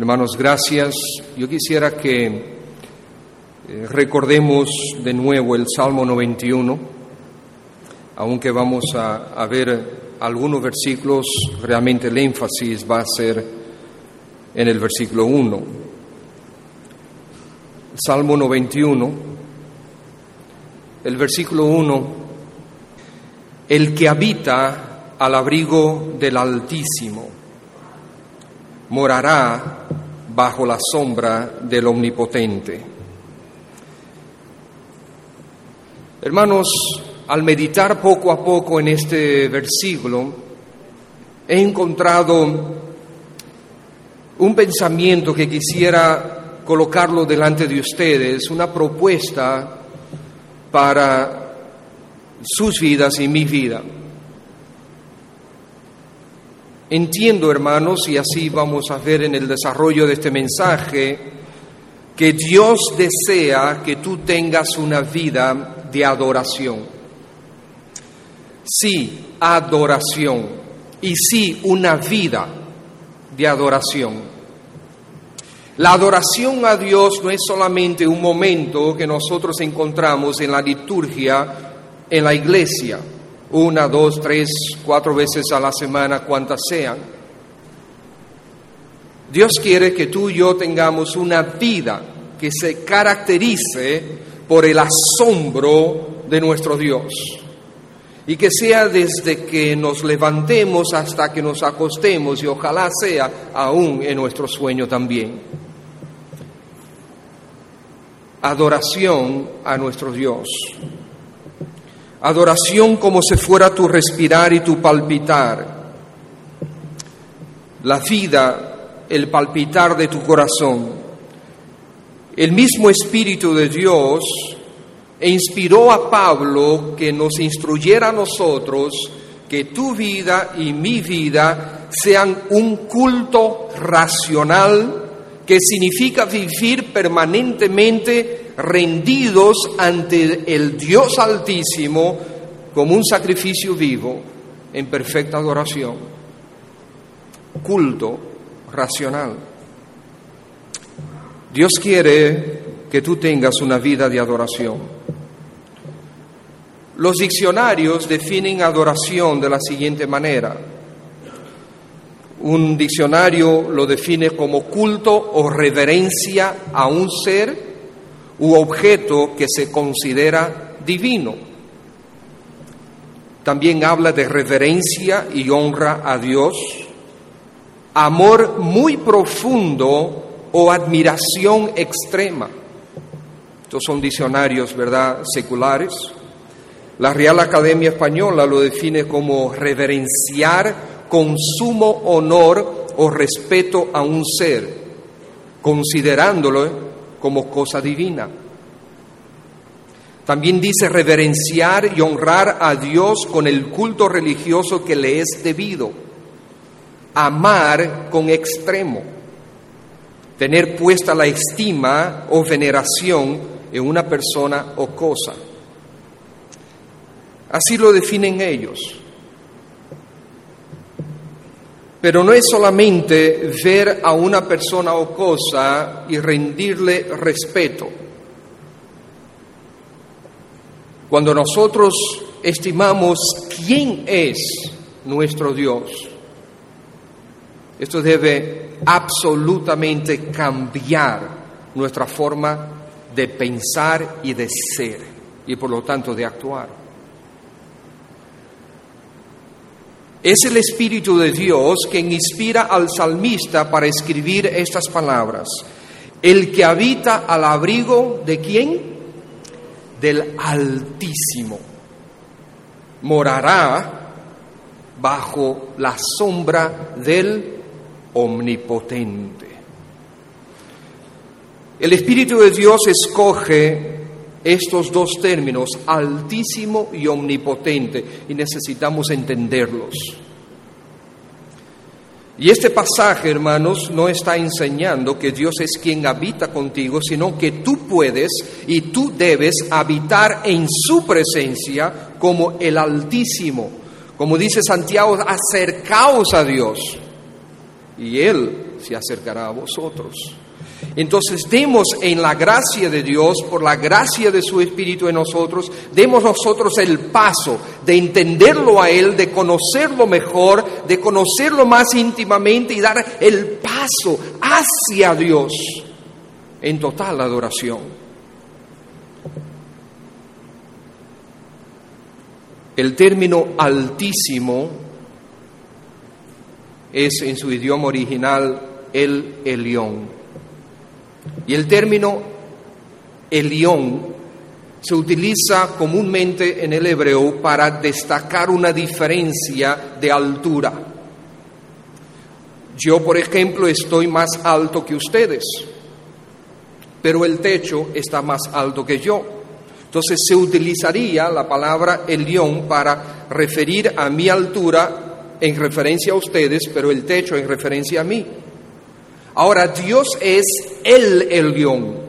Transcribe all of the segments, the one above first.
Hermanos, gracias. Yo quisiera que eh, recordemos de nuevo el Salmo 91, aunque vamos a, ver algunos versículos, realmente el énfasis va a ser en el versículo 1. Salmo 91, el versículo 1, el que habita al abrigo del Altísimo morará bajo la sombra del Omnipotente. Hermanos, al meditar poco a poco en este versículo, he encontrado un pensamiento que quisiera colocarlo delante de ustedes, una propuesta para sus vidas y mi vida. Entiendo, hermanos, y así vamos a ver en el desarrollo de este mensaje, que Dios desea que tú tengas una vida de adoración. Sí, adoración. Y sí, una vida de adoración. La adoración a Dios no es solamente un momento que nosotros encontramos en la liturgia en la iglesia una, dos, tres, cuatro veces a la semana, cuantas sean. Dios quiere que tú y yo tengamos una vida que se caracterice por el asombro de nuestro Dios y que sea desde que nos levantemos hasta que nos acostemos y ojalá sea aún en nuestro sueño también. Adoración a nuestro Dios. Adoración como si fuera tu respirar y tu palpitar. La vida, el palpitar de tu corazón. El mismo Espíritu de Dios inspiró a Pablo que nos instruyera a nosotros que tu vida y mi vida sean un culto racional que significa vivir permanentemente rendidos ante el Dios Altísimo como un sacrificio vivo en perfecta adoración. Culto racional. Dios quiere que tú tengas una vida de adoración. Los diccionarios definen adoración de la siguiente manera. Un diccionario lo define como culto o reverencia a un ser u objeto que se considera divino. También habla de reverencia y honra a Dios, amor muy profundo o admiración extrema. Estos son diccionarios, ¿verdad?, seculares. La Real Academia Española lo define como reverenciar con sumo honor o respeto a un ser, considerándolo como cosa divina. También dice reverenciar y honrar a Dios con el culto religioso que le es debido. Amar con extremo. Tener puesta la estima o veneración en una persona o cosa. Así lo definen ellos. Pero no es solamente ver a una persona o cosa y rendirle respeto. Cuando nosotros estimamos quién es nuestro Dios, esto debe absolutamente cambiar nuestra forma de pensar y de ser y por lo tanto de actuar. Es el Espíritu de Dios quien inspira al salmista para escribir estas palabras. El que habita al abrigo de quién? Del Altísimo. Morará bajo la sombra del Omnipotente. El Espíritu de Dios escoge estos dos términos, altísimo y omnipotente, y necesitamos entenderlos. Y este pasaje, hermanos, no está enseñando que Dios es quien habita contigo, sino que tú puedes y tú debes habitar en su presencia como el Altísimo. Como dice Santiago, acercaos a Dios y Él se acercará a vosotros. Entonces demos en la gracia de Dios, por la gracia de su Espíritu en nosotros, demos nosotros el paso de entenderlo a Él, de conocerlo mejor, de conocerlo más íntimamente y dar el paso hacia Dios en total adoración. El término altísimo es en su idioma original el Elión. Y el término Elión se utiliza comúnmente en el hebreo para destacar una diferencia de altura. Yo, por ejemplo, estoy más alto que ustedes, pero el techo está más alto que yo. Entonces se utilizaría la palabra Elión para referir a mi altura en referencia a ustedes, pero el techo en referencia a mí. Ahora, Dios es el Elión.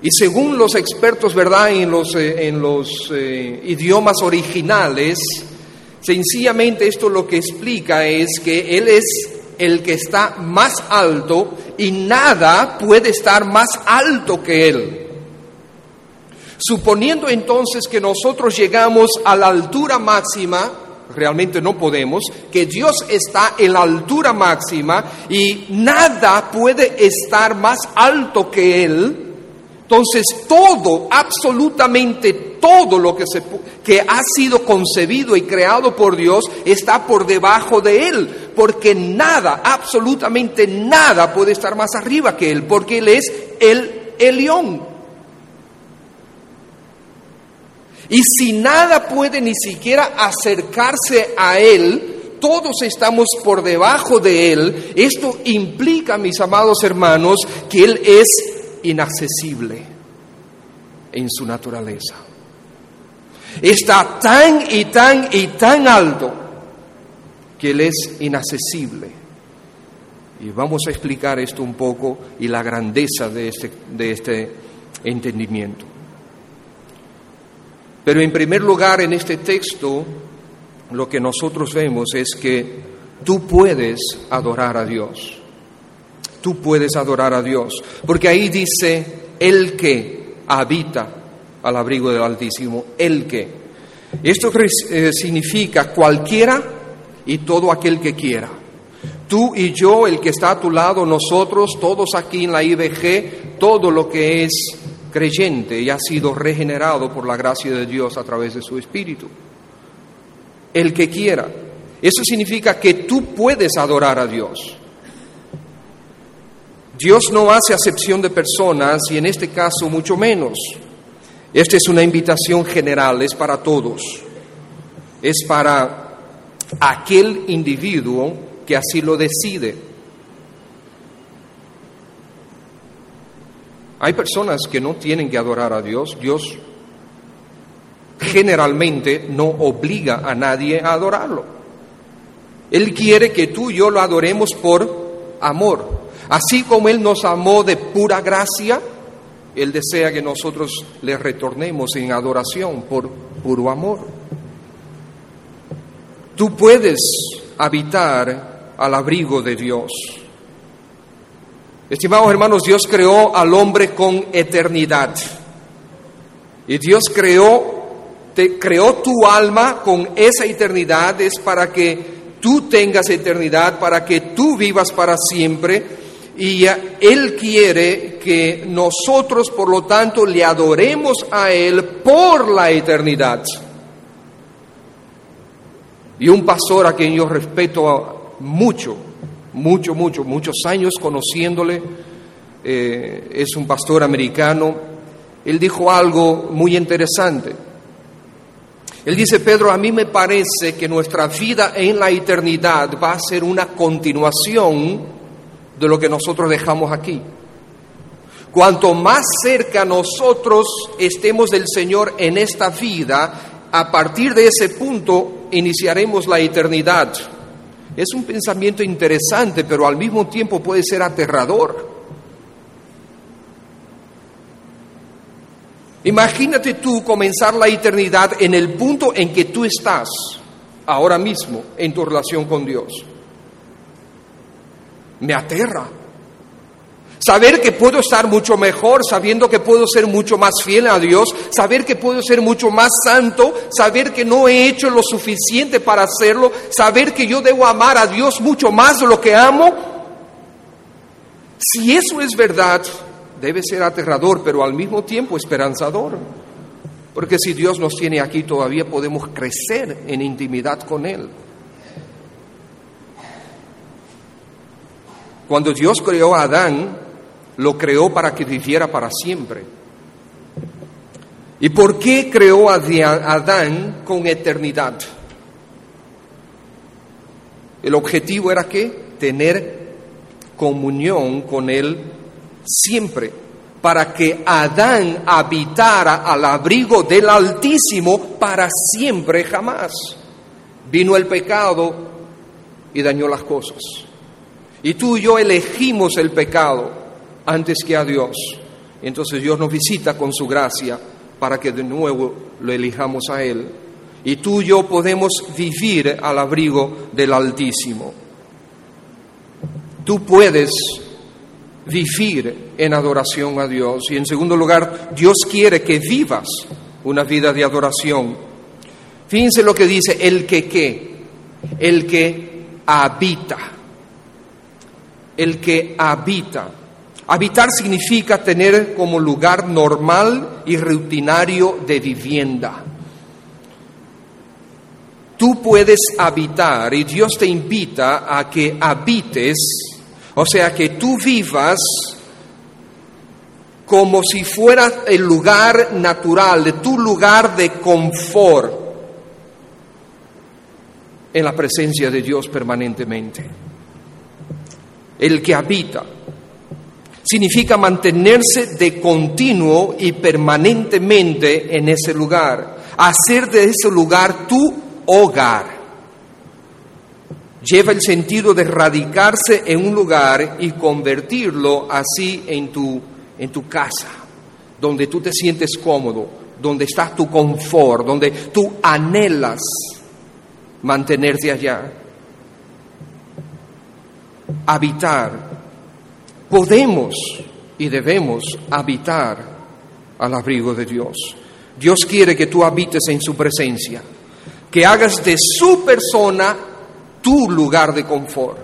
Y según los expertos, ¿verdad?, en los, eh, en los eh, idiomas originales, sencillamente esto lo que explica es que Él es el que está más alto y nada puede estar más alto que Él. Suponiendo entonces que nosotros llegamos a la altura máxima, realmente no podemos, que Dios está en la altura máxima y nada puede estar más alto que Él, entonces todo, absolutamente todo lo que, se, que ha sido concebido y creado por Dios está por debajo de Él, porque nada, absolutamente nada puede estar más arriba que Él, porque Él es el Elión. Y si nada puede ni siquiera acercarse a Él, todos estamos por debajo de Él, esto implica, mis amados hermanos, que Él es inaccesible en su naturaleza. Está tan y tan y tan alto que Él es inaccesible. Y vamos a explicar esto un poco y la grandeza de este, de este entendimiento. Pero en primer lugar, en este texto, lo que nosotros vemos es que tú puedes adorar a Dios. Tú puedes adorar a Dios. Porque ahí dice, el que habita al abrigo del Altísimo, el que. Esto eh, significa cualquiera y todo aquel que quiera. Tú y yo, el que está a tu lado, nosotros, todos aquí en la IBG, todo lo que es creyente y ha sido regenerado por la gracia de Dios a través de su Espíritu. El que quiera. Eso significa que tú puedes adorar a Dios. Dios no hace acepción de personas y en este caso mucho menos. Esta es una invitación general, es para todos. Es para aquel individuo que así lo decide. Hay personas que no tienen que adorar a Dios. Dios generalmente no obliga a nadie a adorarlo. Él quiere que tú y yo lo adoremos por amor. Así como Él nos amó de pura gracia, Él desea que nosotros le retornemos en adoración por puro amor. Tú puedes habitar al abrigo de Dios. Estimados hermanos, Dios creó al hombre con eternidad. Y Dios creó, te creó tu alma con esa eternidad, es para que tú tengas eternidad, para que tú vivas para siempre. Y Él quiere que nosotros, por lo tanto, le adoremos a Él por la eternidad. Y un pastor a quien yo respeto mucho, mucho, mucho, muchos años conociéndole, eh, es un pastor americano, él dijo algo muy interesante. Él dice, Pedro, a mí me parece que nuestra vida en la eternidad va a ser una continuación de lo que nosotros dejamos aquí. Cuanto más cerca nosotros estemos del Señor en esta vida, a partir de ese punto iniciaremos la eternidad. Es un pensamiento interesante, pero al mismo tiempo puede ser aterrador. Imagínate tú comenzar la eternidad en el punto en que tú estás ahora mismo en tu relación con Dios. me aterra. Saber que puedo estar mucho mejor, sabiendo que puedo ser mucho más fiel a Dios, saber que puedo ser mucho más santo, saber que no he hecho lo suficiente para hacerlo, saber que yo debo amar a Dios mucho más de lo que amo. Si eso es verdad, debe ser aterrador, pero al mismo tiempo esperanzador. Porque si Dios nos tiene aquí todavía podemos crecer en intimidad con Él. Cuando Dios creó a Adán, lo creó para que viviera para siempre. ¿Y por qué creó a Adán con eternidad? El objetivo era que tener comunión con Él siempre, para que Adán habitara al abrigo del Altísimo para siempre jamás. Vino el pecado y dañó las cosas. Y tú y yo elegimos el pecado antes que a Dios. Entonces Dios nos visita con su gracia para que de nuevo lo elijamos a Él. Y tú y yo podemos vivir al abrigo del Altísimo. Tú puedes vivir en adoración a Dios. Y en segundo lugar, Dios quiere que vivas una vida de adoración. Fíjense lo que dice el que qué, el que habita el que habita. Habitar significa tener como lugar normal y rutinario de vivienda. Tú puedes habitar y Dios te invita a que habites, o sea, que tú vivas como si fuera el lugar natural, tu lugar de confort en la presencia de Dios permanentemente el que habita. Significa mantenerse de continuo y permanentemente en ese lugar, hacer de ese lugar tu hogar. Lleva el sentido de radicarse en un lugar y convertirlo así en tu, en tu casa, donde tú te sientes cómodo, donde está tu confort, donde tú anhelas mantenerte allá habitar. Podemos y debemos habitar al abrigo de Dios. Dios quiere que tú habites en su presencia, que hagas de su persona tu lugar de confort,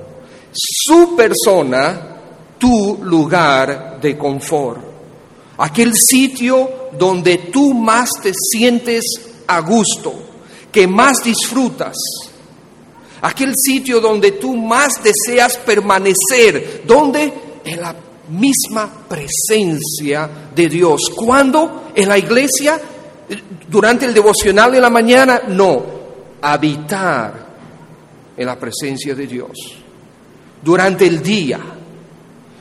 su persona tu lugar de confort, aquel sitio donde tú más te sientes a gusto, que más disfrutas, aquel sitio donde tú más deseas permanecer, donde en la misma presencia de Dios. ¿Cuándo? ¿En la iglesia? ¿Durante el devocional de la mañana? No, habitar en la presencia de Dios. Durante el día.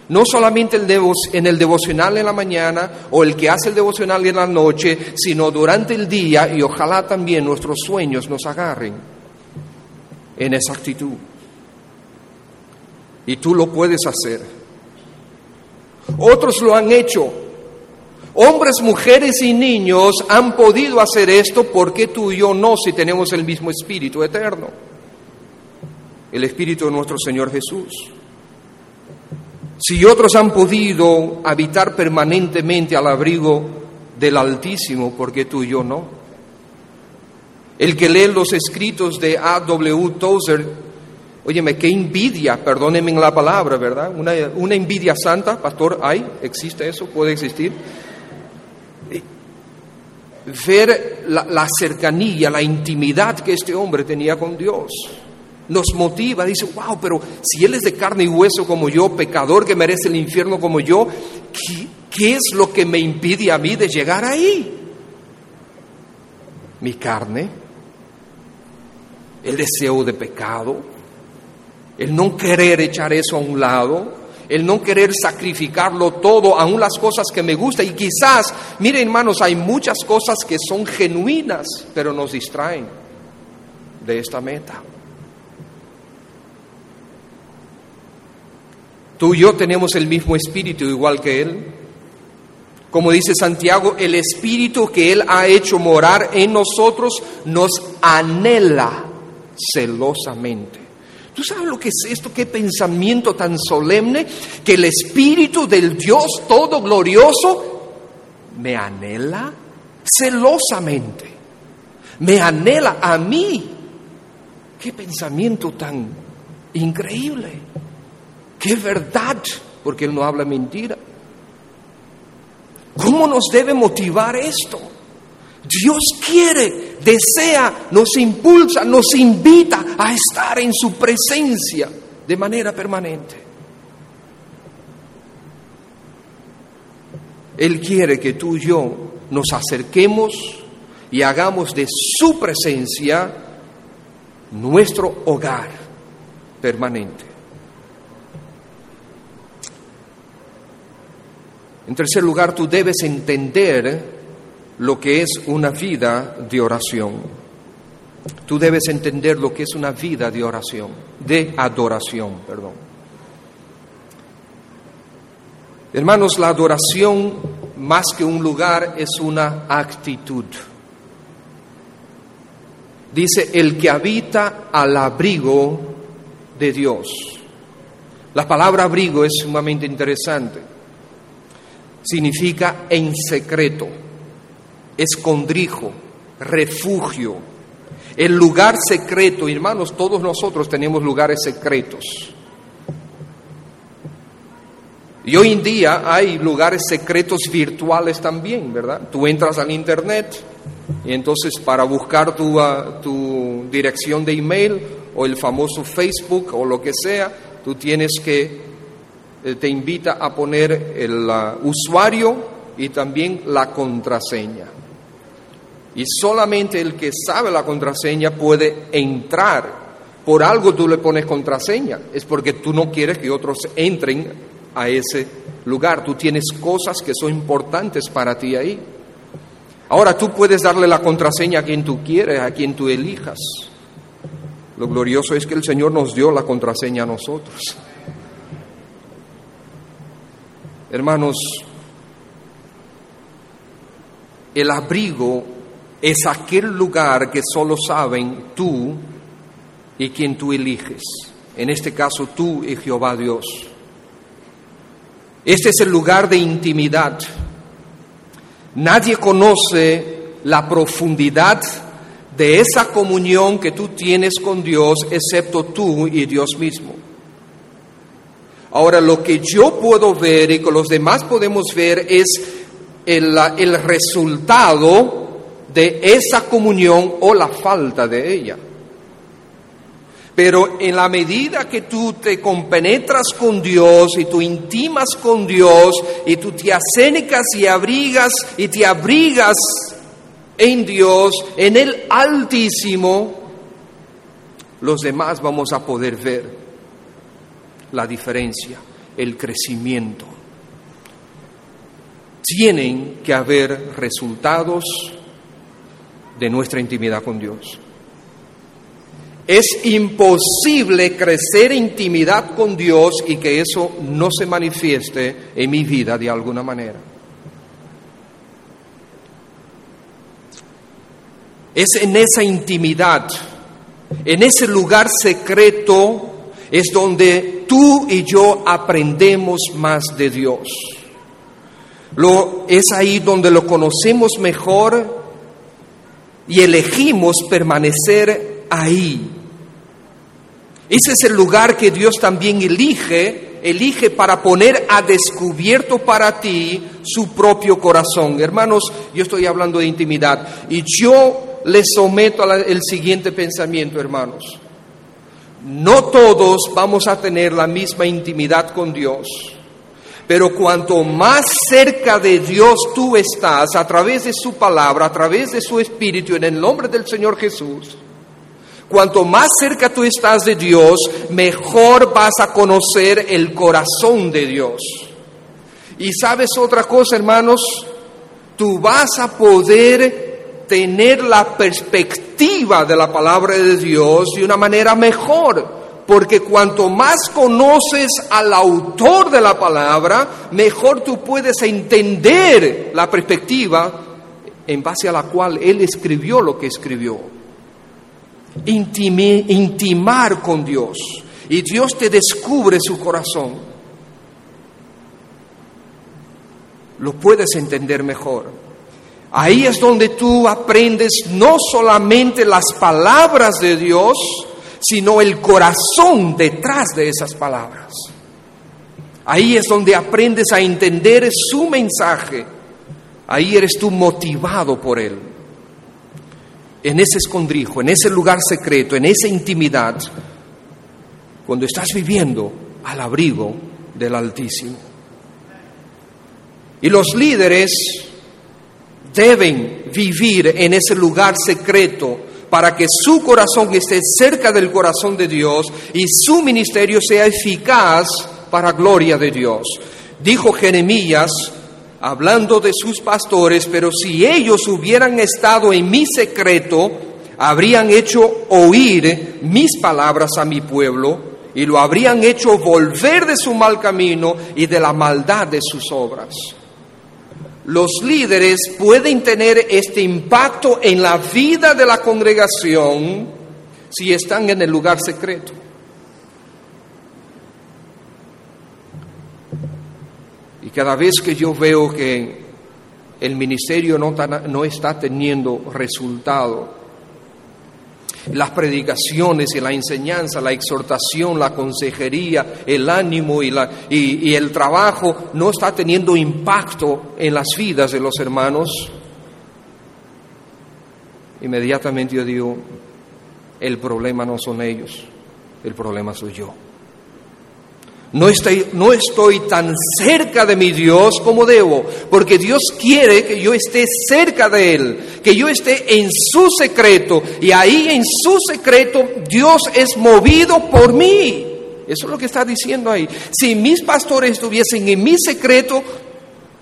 No solamente en el devocional en la mañana o el que hace el devocional en la noche, sino durante el día y ojalá también nuestros sueños nos agarren en esa actitud. Y tú lo puedes hacer. Otros lo han hecho. Hombres, mujeres y niños han podido hacer esto porque tú y yo no si tenemos el mismo Espíritu eterno. El Espíritu de nuestro Señor Jesús. Si otros han podido habitar permanentemente al abrigo del Altísimo, ¿por qué tú y yo no? El que lee los escritos de A.W. Tozer, óyeme, qué envidia, perdónenme la palabra, ¿verdad? Una, una envidia santa, pastor, ¿hay? ¿Existe eso? ¿Puede existir? Ver la, la cercanía, la intimidad que este hombre tenía con Dios nos motiva, dice, wow, pero si Él es de carne y hueso como yo, pecador que merece el infierno como yo, ¿qué, ¿qué, es lo que me impide a mí de llegar ahí? Mi carne, el deseo de pecado, el no querer echar eso a un lado, el no querer sacrificarlo todo, aún las cosas que me gustan. Y quizás, miren hermanos, hay muchas cosas que son genuinas, pero nos distraen de esta meta. Tú y yo tenemos el mismo espíritu igual que Él. Como dice Santiago, el espíritu que Él ha hecho morar en nosotros nos anhela celosamente. ¿Tú sabes lo que es esto? ¿Qué pensamiento tan solemne? Que el Espíritu del Dios Todo Glorioso me anhela celosamente. Me anhela a mí. Qué pensamiento tan increíble. Qué verdad, porque Él no habla mentira. ¿Cómo nos debe motivar esto? Dios quiere, desea, nos impulsa, nos invita a estar en su presencia de manera permanente. Él quiere que tú y yo nos acerquemos y hagamos de su presencia nuestro hogar permanente. En tercer lugar, tú debes entender lo que es una vida de oración. Tú debes entender lo que es una vida de oración, de adoración, perdón. Hermanos, la adoración más que un lugar es una actitud. Dice, el que habita al abrigo de Dios. La palabra abrigo es sumamente interesante. Significa en secreto escondrijo, refugio, el lugar secreto. Hermanos, todos nosotros tenemos lugares secretos. Y hoy en día hay lugares secretos virtuales también, ¿verdad? Tú entras al Internet y entonces para buscar tu, ah, tu dirección de email o el famoso Facebook o lo que sea, tú tienes que, eh, te invita a poner el ah, usuario y también la contraseña. Y solamente el que sabe la contraseña puede entrar. Por algo tú le pones contraseña. Es porque tú no quieres que otros entren a ese lugar. Tú tienes cosas que son importantes para ti ahí. Ahora tú puedes darle la contraseña a quien tú quieres, a quien tú elijas. Lo glorioso es que el Señor nos dio la contraseña a nosotros. Hermanos, el abrigo es aquel lugar que solo saben tú y quien tú eliges. En este caso tú y Jehová Dios. Este es el lugar de intimidad. Nadie conoce la profundidad de esa comunión que tú tienes con Dios excepto tú y Dios mismo. Ahora, lo que yo puedo ver y que los demás podemos ver es el, el resultado de esa comunión o la falta de ella. Pero en la medida que tú te compenetras con Dios y tú intimas con Dios y tú te acércas y abrigas y te abrigas en Dios, en el Altísimo, los demás vamos a poder ver la diferencia, el crecimiento. Tienen que haber resultados de nuestra intimidad con Dios. Es imposible crecer intimidad con Dios y que eso no se manifieste en mi vida de alguna manera. Es en esa intimidad, en ese lugar secreto, es donde tú y yo aprendemos más de Dios. Lo, es ahí donde lo conocemos mejor y elegimos permanecer ahí. Ese es el lugar que Dios también elige, elige para poner a descubierto para ti su propio corazón. Hermanos, yo estoy hablando de intimidad y yo les someto al siguiente pensamiento, hermanos. No todos vamos a tener la misma intimidad con Dios. Pero cuanto más cerca de Dios tú estás, a través de su palabra, a través de su espíritu, en el nombre del Señor Jesús, cuanto más cerca tú estás de Dios, mejor vas a conocer el corazón de Dios. Y sabes otra cosa, hermanos, tú vas a poder tener la perspectiva de la palabra de Dios de una manera mejor porque cuanto más conoces al autor de la palabra, mejor tú puedes entender la perspectiva en base a la cual él escribió lo que escribió. intimar con Dios y Dios te descubre su corazón, lo puedes entender mejor. Ahí es donde tú aprendes no solamente las palabras de Dios, sino el corazón detrás de esas palabras. Ahí es donde aprendes a entender su mensaje. Ahí eres tú motivado por él. En ese escondrijo, en ese lugar secreto, en esa intimidad, cuando estás viviendo al abrigo del Altísimo. Y los líderes deben vivir en ese lugar secreto para que su corazón esté cerca del corazón de Dios y su ministerio sea eficaz para gloria de Dios. Dijo Jeremías, hablando de sus pastores, pero si ellos hubieran estado en mi secreto, habrían hecho oír mis palabras a mi pueblo y lo habrían hecho volver de su mal camino y de la maldad de sus obras. Los líderes pueden tener este impacto en la vida de la congregación si están en el lugar secreto. Y cada vez que yo veo que el ministerio no, no está teniendo resultado, las predicaciones y la enseñanza, la exhortación, la consejería, el ánimo y, la, y, el trabajo no está teniendo impacto en las vidas de los hermanos, inmediatamente yo digo, el problema no son ellos, el problema soy yo. No estoy, no estoy tan cerca de mi Dios como debo, porque Dios quiere que yo esté cerca de Él, que yo esté en su secreto, y ahí en su secreto Dios es movido por mí. Eso es lo que está diciendo ahí. Si mis pastores estuviesen en mi secreto,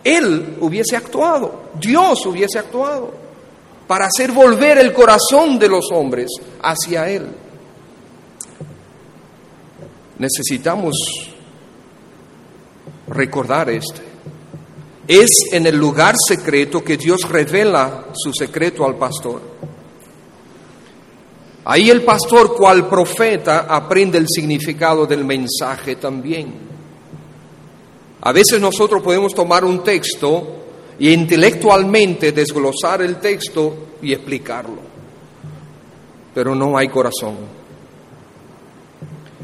Él hubiese actuado, Dios hubiese actuado, para hacer volver el corazón de los hombres hacia Él. Necesitamos recordar este. Es en el lugar secreto que Dios revela su secreto al pastor. Ahí el pastor, cual profeta, aprende el significado del mensaje también. A veces nosotros podemos tomar un texto y intelectualmente desglosar el texto y explicarlo, pero no hay corazón.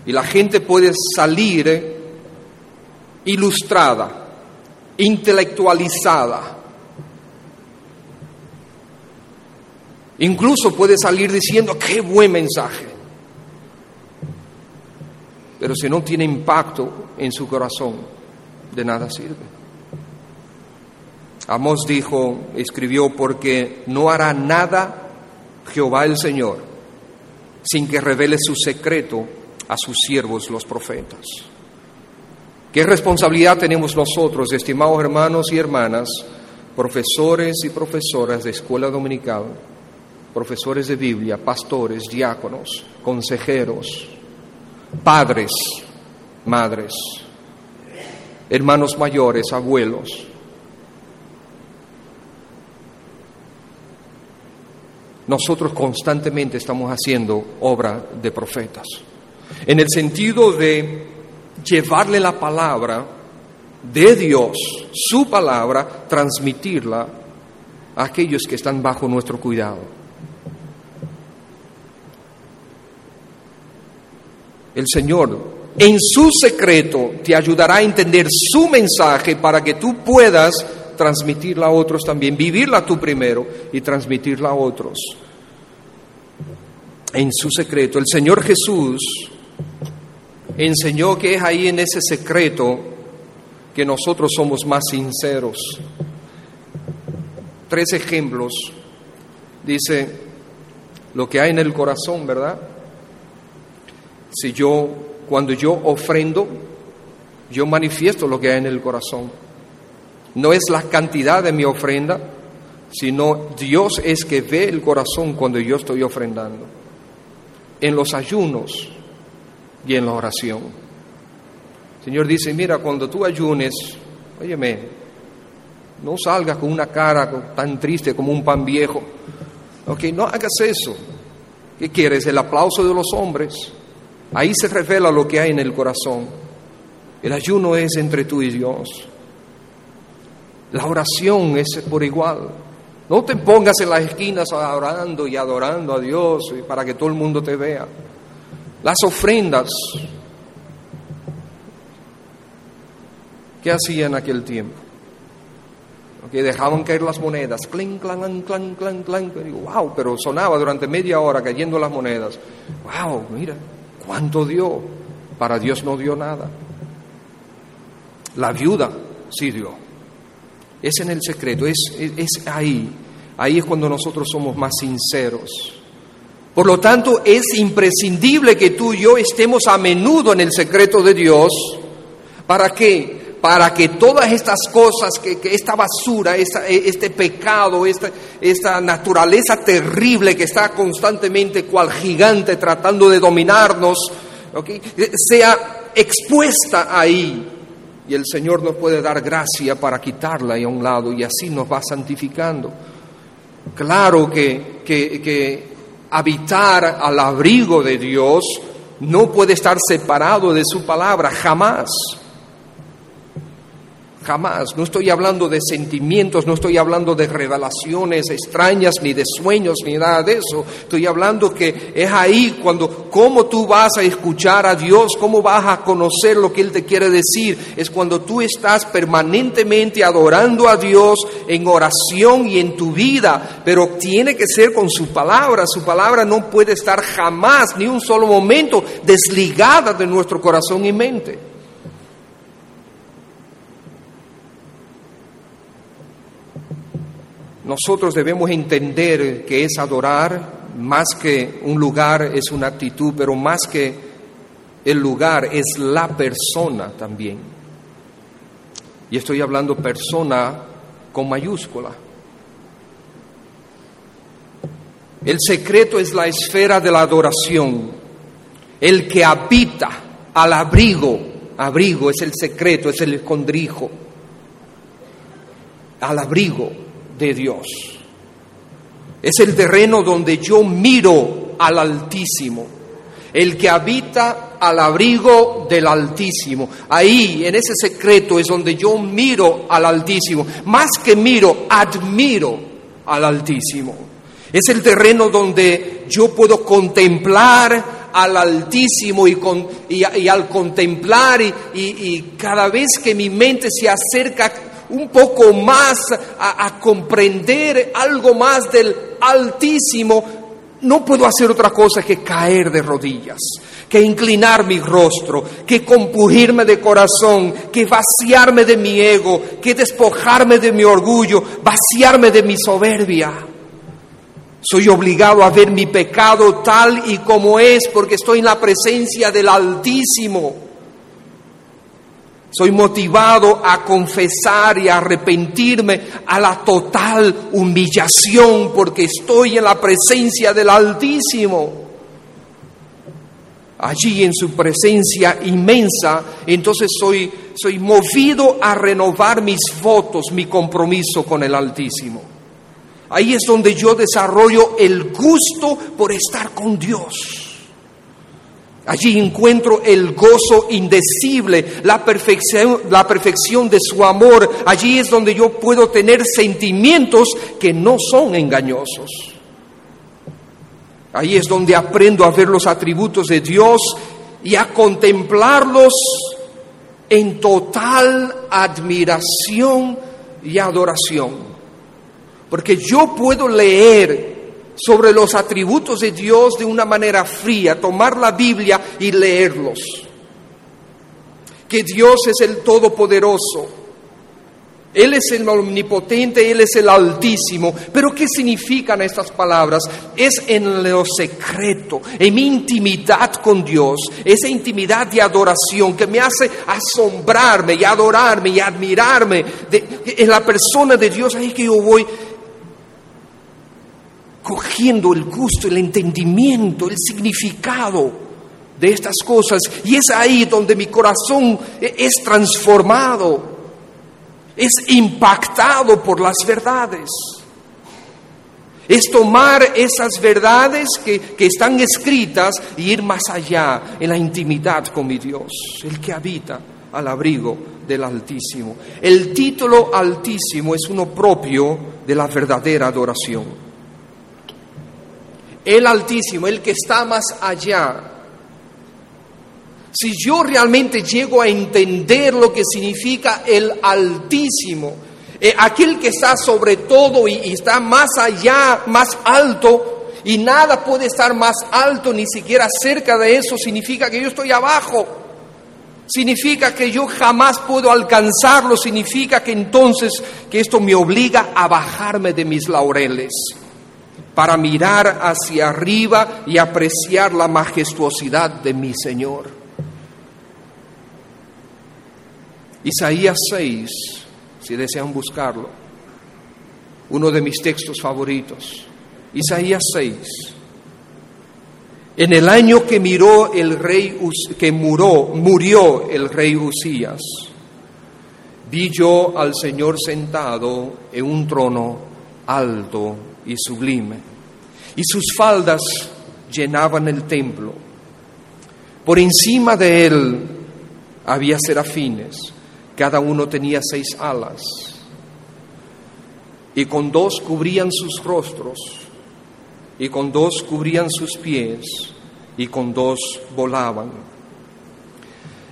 Y la gente puede salir ilustrada, intelectualizada. Incluso puede salir diciendo, qué buen mensaje. Pero si no tiene impacto en su corazón, de nada sirve. Amos dijo, escribió, porque no hará nada Jehová el Señor sin que revele su secreto a sus siervos los profetas. ¿Qué responsabilidad tenemos nosotros, estimados hermanos y hermanas, profesores y profesoras de escuela dominical, profesores de Biblia, pastores, diáconos, consejeros, padres, madres, hermanos mayores, abuelos? Nosotros constantemente estamos haciendo obra de profetas, en el sentido de llevarle la palabra de Dios, su palabra, transmitirla a aquellos que están bajo nuestro cuidado. El Señor en su secreto te ayudará a entender su mensaje para que tú puedas transmitirla a otros también, vivirla tú primero y transmitirla a otros. En su secreto, el Señor Jesús enseñó que es ahí en ese secreto que nosotros somos más sinceros. Tres ejemplos. Dice, lo que hay en el corazón, ¿verdad? Si yo, cuando yo ofrendo, yo manifiesto lo que hay en el corazón. No es la cantidad de mi ofrenda, sino Dios es que ve el corazón cuando yo estoy ofrendando. En los ayunos, y en la oración. El Señor dice, mira, cuando tú ayunes, óyeme, no salgas con una cara tan triste como un pan viejo. Ok, no hagas eso. ¿Qué quieres? ¿El aplauso de los hombres? Ahí se revela lo que hay en el corazón. El ayuno es entre tú y Dios. La oración es por igual. No te pongas en las esquinas orando y adorando a Dios para que todo el mundo te vea. Las ofrendas. ¿Qué hacían en aquel tiempo? Que dejaban caer las monedas, clan, clan, clan, clan. Digo, wow, pero sonaba durante media hora cayendo las monedas. Wow, mira, ¿cuánto dio? Para Dios no dio nada. La viuda sí dio. Es en el secreto, es, es, ahí. Ahí es cuando nosotros somos más sinceros. Por lo tanto, es imprescindible que tú y yo estemos a menudo en el secreto de Dios. ¿Para qué? Para que todas estas cosas, que, esta basura, este pecado, esta, esta naturaleza terrible que está constantemente cual gigante tratando de dominarnos, sea expuesta ahí y el Señor nos puede dar gracia para quitarla a un lado y así nos va santificando. Claro que, que, que habitar al abrigo de Dios no puede estar separado de su palabra, jamás. Jamás. No estoy hablando de sentimientos, no estoy hablando de revelaciones extrañas, ni de sueños, ni nada de eso. Estoy hablando que es ahí cuando, cómo tú vas a escuchar a Dios, cómo vas a conocer lo que Él te quiere decir. Es cuando tú estás permanentemente adorando a Dios en oración y en tu vida. Pero tiene que ser con su palabra. Su palabra no puede estar jamás, ni un solo momento, desligada de nuestro corazón y mente. Nosotros debemos entender que es adorar, más que un lugar es una actitud, pero más que el lugar es la persona también. Y estoy hablando persona con mayúscula. El secreto es la esfera de la adoración, el que habita al abrigo, abrigo es el secreto, es el escondrijo, al abrigo de Dios. Es el terreno donde yo miro al Altísimo, el que habita al abrigo del Altísimo. Ahí, en ese secreto, es donde yo miro al Altísimo. Más que miro, admiro al Altísimo. Es el terreno donde yo puedo contemplar al Altísimo y, y, al contemplar y, y cada vez que mi mente se acerca un poco más a, comprender algo más del Altísimo, no puedo hacer otra cosa que caer de rodillas, que inclinar mi rostro, que compugirme de corazón, que vaciarme de mi ego, que despojarme de mi orgullo, vaciarme de mi soberbia. Soy obligado a ver mi pecado tal y como es porque estoy en la presencia del Altísimo. Soy motivado a confesar y a arrepentirme a la total humillación porque estoy en la presencia del Altísimo. Allí en su presencia inmensa, entonces soy, soy movido a renovar mis votos, mi compromiso con el Altísimo. Ahí es donde yo desarrollo el gusto por estar con Dios. Allí encuentro el gozo indecible, la perfección, la perfección de su amor. Allí es donde yo puedo tener sentimientos que no son engañosos. Ahí es donde aprendo a ver los atributos de Dios y a contemplarlos en total admiración y adoración. Porque yo puedo leer sobre los atributos de Dios de una manera fría, tomar la Biblia y leerlos. Que Dios es el Todopoderoso, Él es el omnipotente, Él es el Altísimo. Pero ¿qué significan estas palabras? Es en lo secreto, en mi intimidad con Dios, esa intimidad de adoración que me hace asombrarme y adorarme y admirarme en la persona de Dios. Ahí que yo voy cogiendo el gusto, el entendimiento, el significado de estas cosas. Y es ahí donde mi corazón e-, es transformado, es impactado por las verdades. Es tomar esas verdades que, que, están escritas y ir más allá en la intimidad con mi Dios, el que habita al abrigo del Altísimo. El título Altísimo es uno propio de la verdadera adoración. El Altísimo, el que está más allá. Si yo realmente llego a entender lo que significa el Altísimo, eh, aquel que está sobre todo y, y está más allá, más alto, y nada puede estar más alto, ni siquiera cerca de eso, significa que yo estoy abajo. Significa que yo jamás puedo alcanzarlo, significa que entonces que esto me obliga a bajarme de mis laureles para mirar hacia arriba y apreciar la majestuosidad de mi Señor. Isaías 6, si desean buscarlo, uno de mis textos favoritos. Isaías 6. En el año que miró el rey que murió, murió el rey Usías, vi yo al Señor sentado en un trono alto y sublime, y sus faldas llenaban el templo. Por encima de él había serafines, cada uno tenía seis alas, y con dos cubrían sus rostros y con dos cubrían sus pies, y con dos volaban.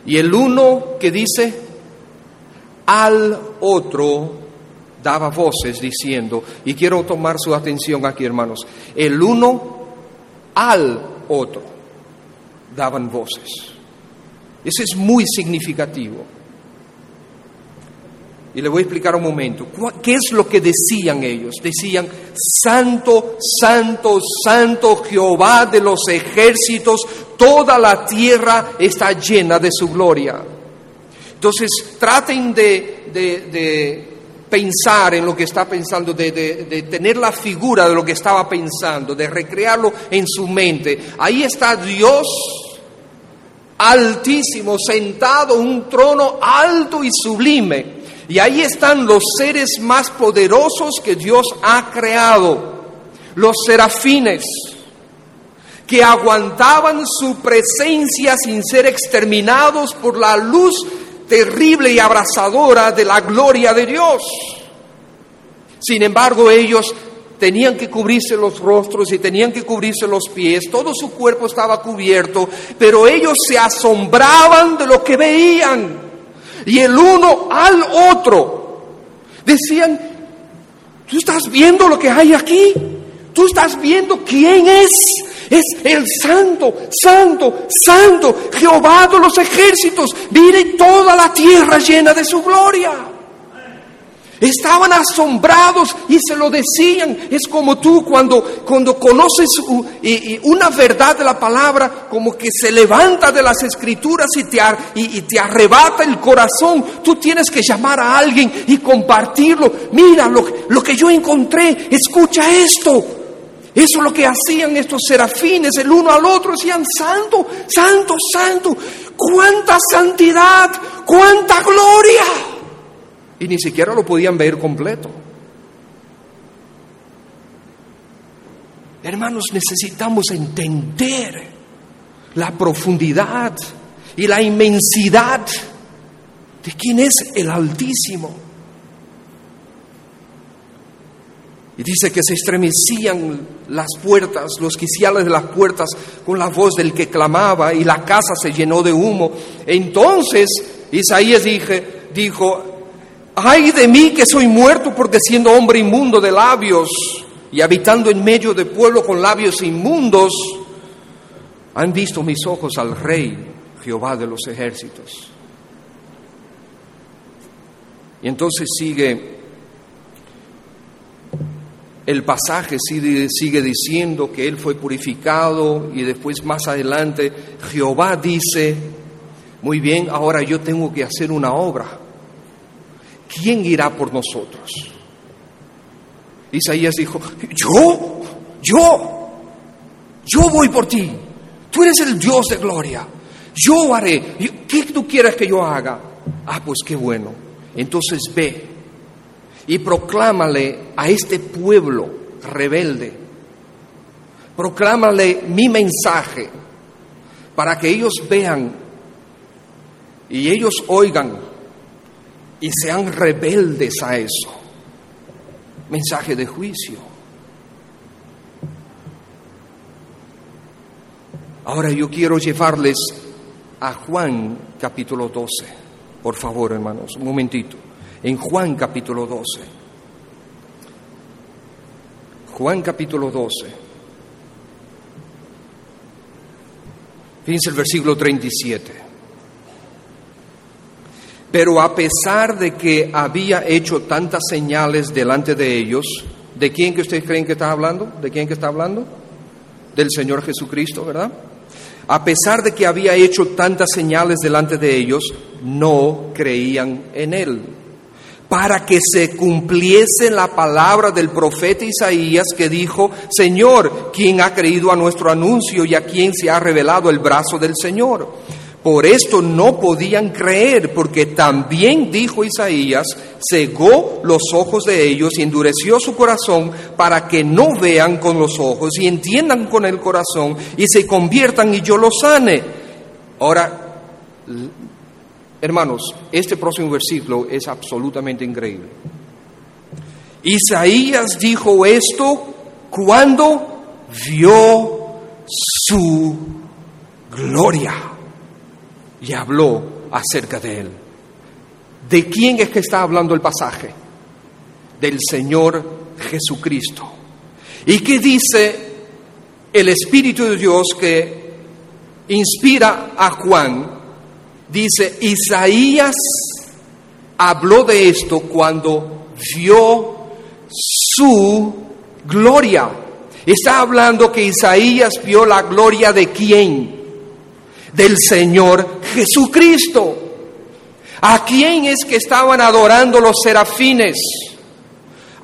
Y el uno que dice, al otro daba voces diciendo, y quiero tomar su atención aquí hermanos, el uno al otro daban voces. Eso es muy significativo. Y le voy a explicar un momento. ¿Qué es lo que decían ellos? Decían, Santo, Santo, Santo Jehová de los ejércitos, toda la tierra está llena de su gloria. Entonces, traten de, pensar en lo que está pensando, de, de, tener la figura de lo que estaba pensando, de recrearlo en su mente. Ahí está Dios altísimo, sentado en un trono alto y sublime. Y ahí están los seres más poderosos que Dios ha creado, los serafines, que aguantaban su presencia sin ser exterminados por la luz terrible y abrasadora de la gloria de Dios. Sin embargo, ellos tenían que cubrirse los rostros y tenían que cubrirse los pies, todo su cuerpo estaba cubierto, pero ellos se asombraban de lo que veían y el uno al otro. Decían, ¿tú estás viendo lo que hay aquí? ¿Tú estás viendo quién es? Es el santo, santo, santo, Jehová de los ejércitos. Mire toda la tierra llena de su gloria. Estaban asombrados y se lo decían. Es como tú cuando, cuando conoces una verdad de la palabra, como que se levanta de las escrituras y te, y, te arrebata el corazón. Tú tienes que llamar a alguien y compartirlo. Mira lo, lo que yo encontré, escucha esto. Eso es lo que hacían estos serafines, el uno al otro, decían, santo, santo, santo, cuánta santidad, cuánta gloria y ni siquiera lo podían ver completo. Hermanos, necesitamos entender la profundidad y la inmensidad de quién es el Altísimo. Y dice que se estremecían las puertas, los quiciales de las puertas con la voz del que clamaba y la casa se llenó de humo. Entonces Isaías dije, dijo, ay de mí que soy muerto porque siendo hombre inmundo de labios y habitando en medio de pueblo con labios inmundos, han visto mis ojos al Rey, Jehová de los ejércitos. Y entonces sigue el pasaje sigue, diciendo que Él fue purificado y después más adelante Jehová dice, muy bien, ahora yo tengo que hacer una obra. ¿quién irá por nosotros? Isaías dijo, yo, yo, yo voy por ti. Tú eres el Dios de gloria. Yo haré. ¿Qué tú quieres que yo haga? Ah, pues qué bueno. Entonces ve y proclámale a este pueblo rebelde. Proclámale mi mensaje para que ellos vean y ellos oigan y sean rebeldes a eso. Mensaje de juicio. Ahora yo quiero llevarles a Juan capítulo 12. Por favor, hermanos, un momentito. En Juan capítulo 12. Juan capítulo 12. Fíjense el versículo 37. Pero a pesar de que había hecho tantas señales delante de ellos, ¿de quién que ustedes creen que está hablando? ¿De quién que está hablando? Del Señor Jesucristo, ¿verdad? A pesar de que había hecho tantas señales delante de ellos, no creían en Él para que se cumpliese la palabra del profeta Isaías que dijo, Señor, ¿quién ha creído a nuestro anuncio y a quién se ha revelado el brazo del Señor? Por esto no podían creer, porque también dijo Isaías, cegó los ojos de ellos y endureció su corazón para que no vean con los ojos y entiendan con el corazón y se conviertan y yo los sane. Ahora, Hermanos, este próximo versículo es absolutamente increíble. Isaías dijo esto cuando vio su gloria y habló acerca de él. ¿De quién es que está hablando el pasaje? Del Señor Jesucristo. ¿Y qué dice el Espíritu de Dios que inspira a Juan Dice, Isaías habló de esto cuando vio su gloria. Está hablando que Isaías vio la gloria de quién? Del Señor Jesucristo. ¿A quién es que estaban adorando los serafines?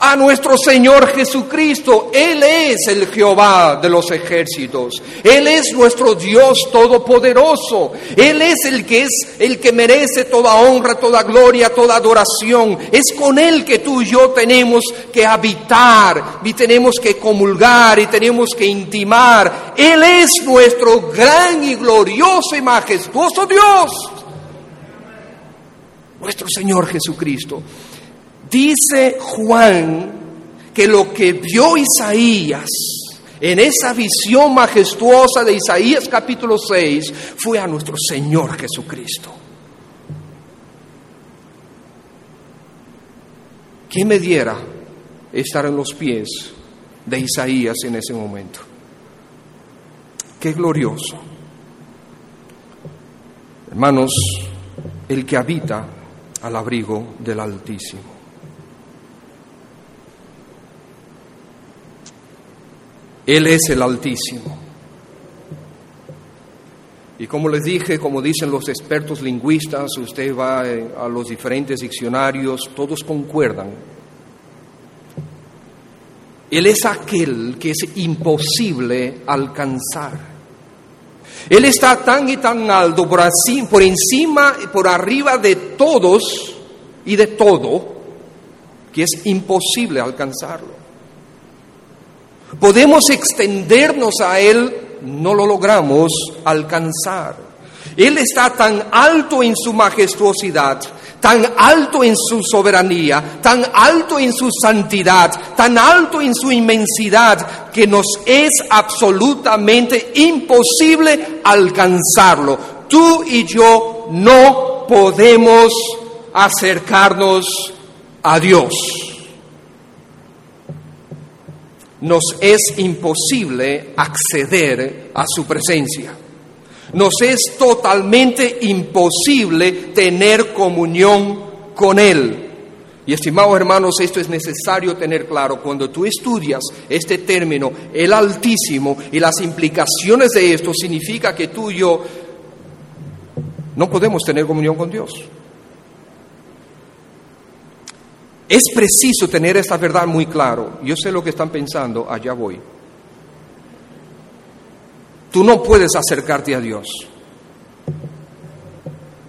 A nuestro Señor Jesucristo. Él es el Jehová de los ejércitos. Él es nuestro Dios todopoderoso. Él es el que es el que merece toda honra, toda gloria, toda adoración. Es con él que tú y yo tenemos que habitar y tenemos que comulgar y tenemos que intimar. Él es nuestro gran y glorioso y majestuoso Dios. Nuestro Señor Jesucristo. Dice Juan que lo que vio Isaías en esa visión majestuosa de Isaías capítulo 6 fue a nuestro Señor Jesucristo. ¿Qué me diera estar en los pies de Isaías en ese momento? Qué glorioso. Hermanos, el que habita al abrigo del Altísimo. Él es el Altísimo. Y como les dije, como dicen los expertos lingüistas, usted va eh, a los diferentes diccionarios, todos concuerdan. Él es aquel que es imposible alcanzar. Él está tan y tan alto por, por encima y por arriba de todos y de todo que es imposible alcanzarlo podemos extendernos a Él, no lo logramos alcanzar. Él está tan alto en su majestuosidad, tan alto en su soberanía, tan alto en su santidad, tan alto en su inmensidad, que nos es absolutamente imposible alcanzarlo. Tú y yo no podemos acercarnos a Dios nos es imposible acceder a su presencia. Nos es totalmente imposible tener comunión con Él. Y estimados hermanos, esto es necesario tener claro. Cuando tú estudias este término, el Altísimo, y las implicaciones de esto, significa que tú y yo no podemos tener comunión con Dios. Es preciso tener esta verdad muy claro. Yo sé lo que están pensando, allá voy. Tú no puedes acercarte a Dios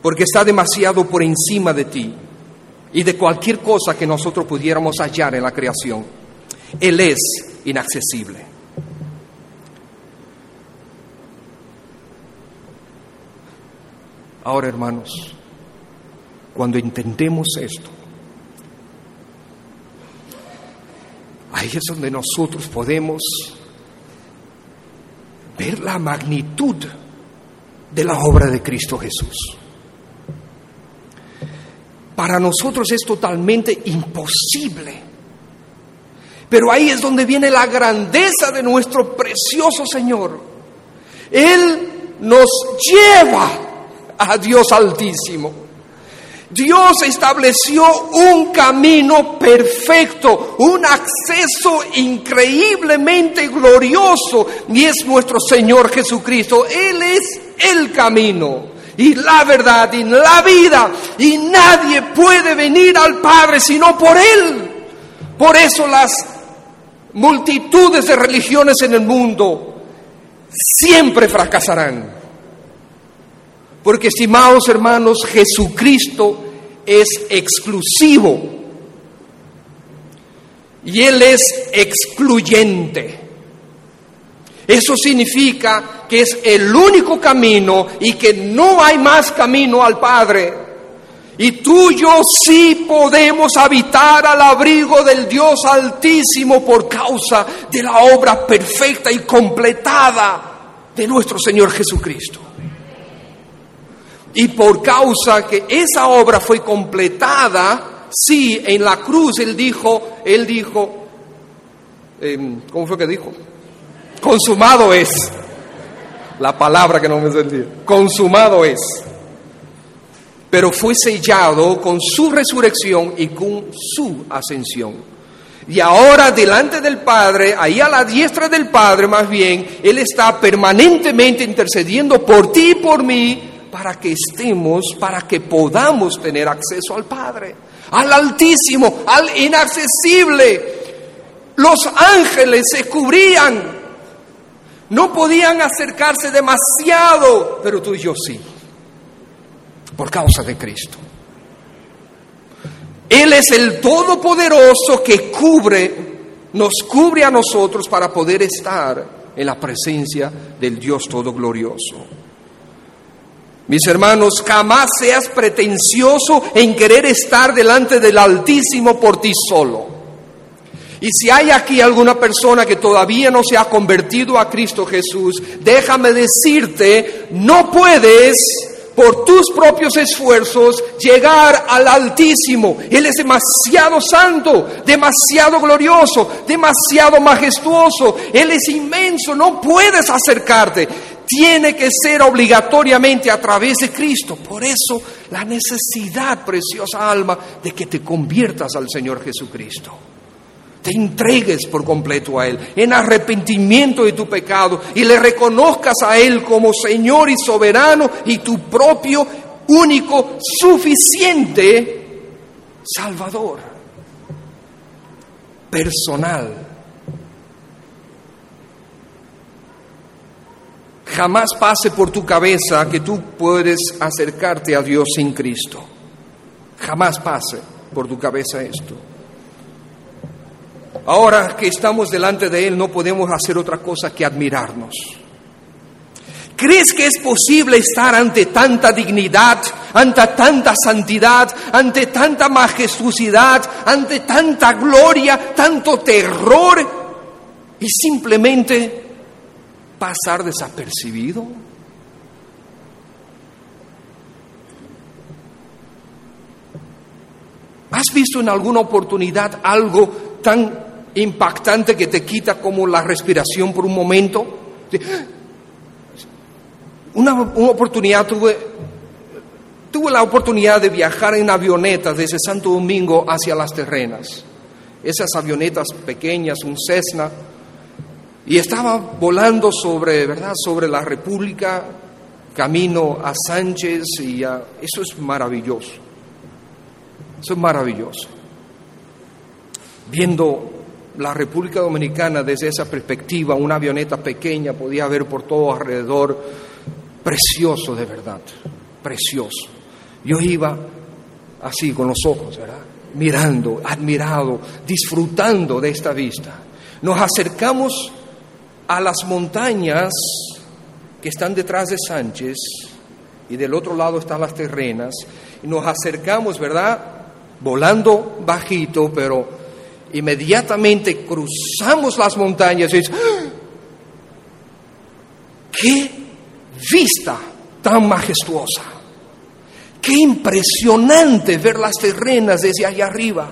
porque está demasiado por encima de ti y de cualquier cosa que nosotros pudiéramos hallar en la creación. Él es inaccesible. Ahora, hermanos, cuando entendemos esto, ahí es donde nosotros podemos ver la magnitud de la obra de Cristo Jesús. Para nosotros es totalmente imposible. Pero ahí es donde viene la grandeza de nuestro precioso Señor. Él nos lleva a Dios Altísimo. Dios estableció un camino perfecto, un acceso increíblemente glorioso, y es nuestro Señor Jesucristo. Él es el camino y la verdad y la vida, y nadie puede venir al Padre sino por Él. Por eso las multitudes de religiones en el mundo siempre fracasarán. Porque, estimados hermanos, Jesucristo es exclusivo y Él es excluyente. Eso significa que es el único camino y que no hay más camino al Padre. Y tú y yo sí podemos habitar al abrigo del Dios Altísimo por causa de la obra perfecta y completada de nuestro Señor Jesucristo. Y por causa que esa obra fue completada, sí, en la cruz Él dijo, Él dijo, em, ¿cómo fue que dijo? Consumado es. La palabra que no me sentía. Consumado es. Pero fue sellado con su resurrección y con su ascensión. Y ahora delante del Padre, ahí a la diestra del Padre más bien, Él está permanentemente intercediendo por ti y por mí para que estemos, para que podamos tener acceso al Padre, al Altísimo, al inaccesible. Los ángeles se cubrían, no podían acercarse demasiado, pero tú y yo sí, por causa de Cristo. Él es el Todopoderoso que cubre, nos cubre a nosotros para poder estar en la presencia del Dios Todoglorioso. Mis hermanos, jamás seas pretencioso en querer estar delante del Altísimo por ti solo. Y si hay aquí alguna persona que todavía no se ha convertido a Cristo Jesús, déjame decirte, no puedes por tus propios esfuerzos llegar al Altísimo. Él es demasiado santo, demasiado glorioso, demasiado majestuoso. Él es inmenso, no puedes acercarte tiene que ser obligatoriamente a través de Cristo. Por eso la necesidad, preciosa alma, de que te conviertas al Señor Jesucristo. Te entregues por completo a Él en arrepentimiento de tu pecado y le reconozcas a Él como Señor y soberano y tu propio, único, suficiente Salvador personal Jamás pase por tu cabeza que tú puedes acercarte a Dios sin Cristo. Jamás pase por tu cabeza esto. Ahora que estamos delante de Él no podemos hacer otra cosa que admirarnos. ¿Crees que es posible estar ante tanta dignidad, ante tanta santidad, ante tanta majestuosidad, ante tanta gloria, tanto terror y simplemente pasar desapercibido? ¿Has visto en alguna oportunidad algo tan impactante que te quita como la respiración por un momento? Una, oportunidad tuve, tuve la oportunidad de viajar en avioneta desde Santo Domingo hacia las terrenas. Esas avionetas pequeñas, un Cessna, y estaba volando sobre, ¿verdad? Sobre la República, camino a Sánchez y a... Eso es maravilloso. Eso es maravilloso. Viendo la República Dominicana desde esa perspectiva, una avioneta pequeña podía ver por todo alrededor, precioso de verdad, precioso. Yo iba así con los ojos, ¿verdad? Mirando, admirado, disfrutando de esta vista. nos acercamos a las montañas que están detrás de Sánchez y del otro lado están las terrenas, y nos acercamos, ¿verdad? Volando bajito, pero inmediatamente cruzamos las montañas y ¡Ah! ¡qué vista tan majestuosa! ¡Qué impresionante ver las terrenas desde allá arriba!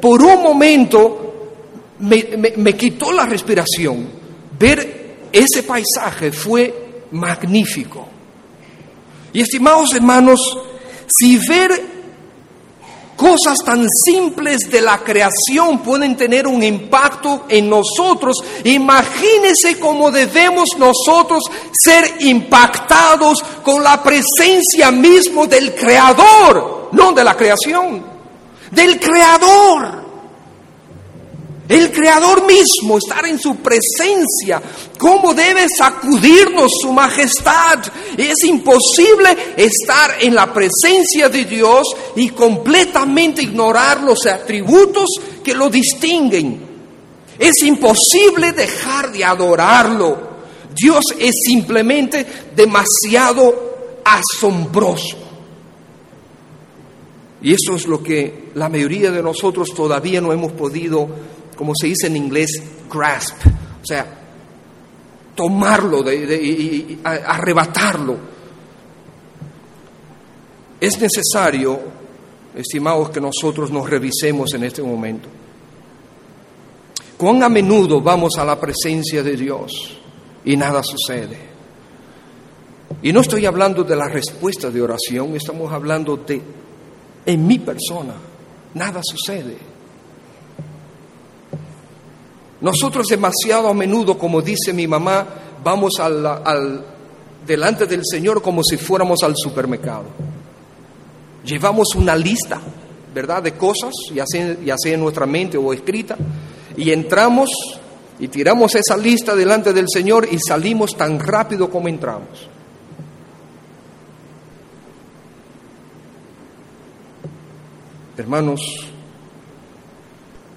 Por un momento me, me quitó la respiración. Ver ese paisaje fue magnífico. Y estimados hermanos, si ver cosas tan simples de la creación pueden tener un impacto en nosotros, imagínense cómo debemos nosotros ser impactados con la presencia mismo del Creador, no de la creación, del Creador. El Creador mismo, estar en su presencia, ¿cómo debe sacudirnos su majestad? Es imposible estar en la presencia de Dios y completamente ignorar los atributos que lo distinguen. Es imposible dejar de adorarlo. Dios es simplemente demasiado asombroso. Y eso es lo que la mayoría de nosotros todavía no hemos podido como se dice en inglés, grasp, o sea, tomarlo y, arrebatarlo. Es necesario, estimados, que nosotros nos revisemos en este momento. ¿Cuán a menudo vamos a la presencia de Dios y nada sucede? Y no estoy hablando de la respuesta de oración, estamos hablando de en mi persona, nada sucede. Nosotros demasiado a menudo, como dice mi mamá, vamos al, delante del Señor como si fuéramos al supermercado. Llevamos una lista, ¿verdad?, de cosas, ya sea, ya sea en nuestra mente o escrita, y entramos y tiramos esa lista delante del Señor y salimos tan rápido como entramos. Hermanos,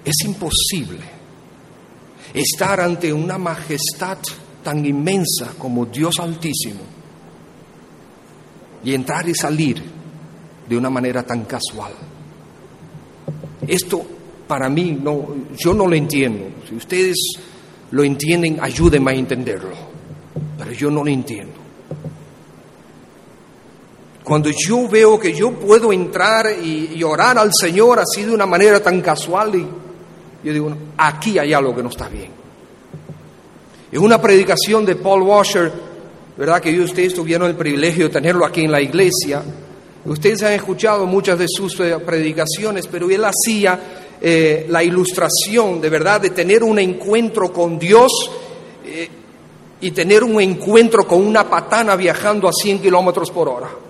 es imposible estar ante una majestad tan inmensa como Dios Altísimo y entrar y salir de una manera tan casual. Esto para mí no, yo no lo entiendo. Si ustedes lo entienden, ayúdenme a entenderlo. Pero yo no lo entiendo. Cuando yo veo que yo puedo entrar y, orar al Señor así de una manera tan casual y yo digo, aquí hay algo que no está bien. Es una predicación de Paul Washer, ¿verdad? Que ustedes tuvieron el privilegio de tenerlo aquí en la iglesia. Ustedes han escuchado muchas de sus eh, predicaciones, pero él hacía eh, la ilustración de verdad de tener un encuentro con Dios eh, y tener un encuentro con una patana viajando a 100 kilómetros por hora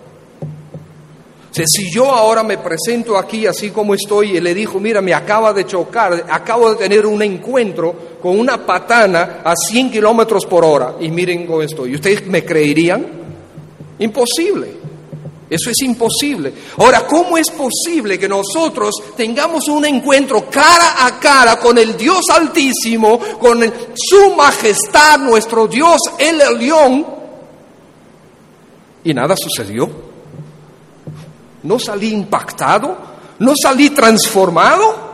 si yo ahora me presento aquí así como estoy y le dijo, mira, me acaba de chocar, acabo de tener un encuentro con una patana a 100 kilómetros por hora y miren cómo estoy, ¿ustedes me creerían? Imposible. Eso es imposible. Ahora, ¿cómo es posible que nosotros tengamos un encuentro cara a cara con el Dios Altísimo, con su majestad, nuestro Dios, el león, y nada sucedió? ¿No salí impactado? ¿No salí transformado?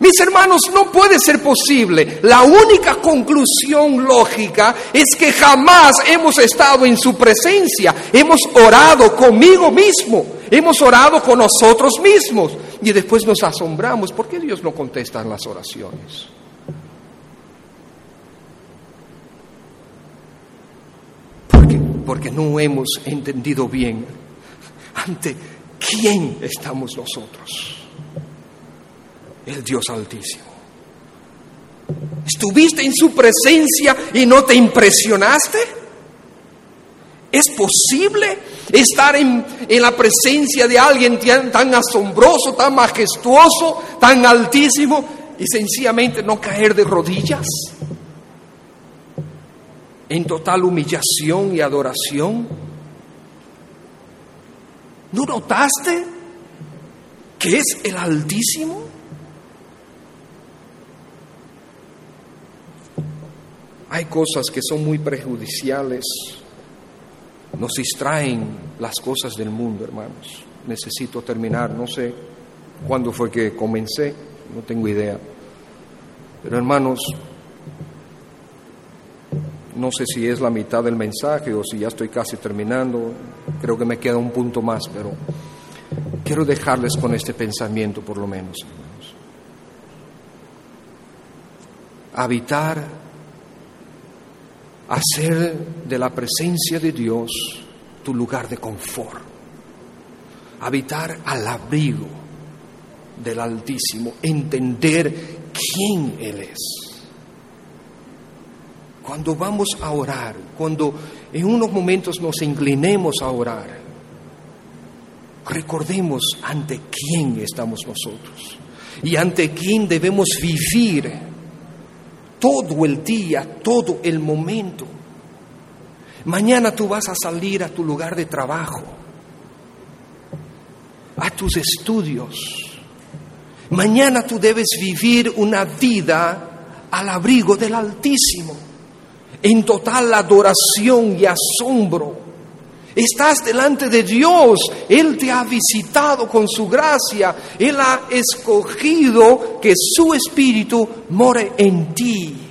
Mis hermanos, no puede ser posible. La única conclusión lógica es que jamás hemos estado en su presencia. Hemos orado conmigo mismo. Hemos orado con nosotros mismos. Y después nos asombramos. ¿Por qué Dios no contesta en las oraciones? Porque, porque no hemos entendido bien ¿Ante quién estamos nosotros? El Dios Altísimo. ¿Estuviste en su presencia y no te impresionaste? ¿Es posible estar en, la presencia de alguien tan, asombroso, tan majestuoso, tan altísimo y sencillamente no caer de rodillas? En total humillación y adoración. ¿No notaste que es el Altísimo? Hay cosas que son muy prejudiciales, nos distraen las cosas del mundo, hermanos. Necesito terminar, no sé cuándo fue que comencé, no tengo idea. Pero hermanos, no sé si es la mitad del mensaje o si ya estoy casi terminando, creo que me queda un punto más, pero quiero dejarles con este pensamiento por lo menos, hermanos. Habitar, hacer de la presencia de Dios tu lugar de confort, habitar al abrigo del Altísimo, entender quién Él es cuando vamos a orar, cuando en unos momentos nos inclinemos a orar, recordemos ante quién estamos nosotros y ante quién debemos vivir todo el día, todo el momento. Mañana tú vas a salir a tu lugar de trabajo, a tus estudios. Mañana tú debes vivir una vida al abrigo del Altísimo en total adoración y asombro. Estás delante de Dios, Él te ha visitado con su gracia, Él ha escogido que su espíritu more en ti.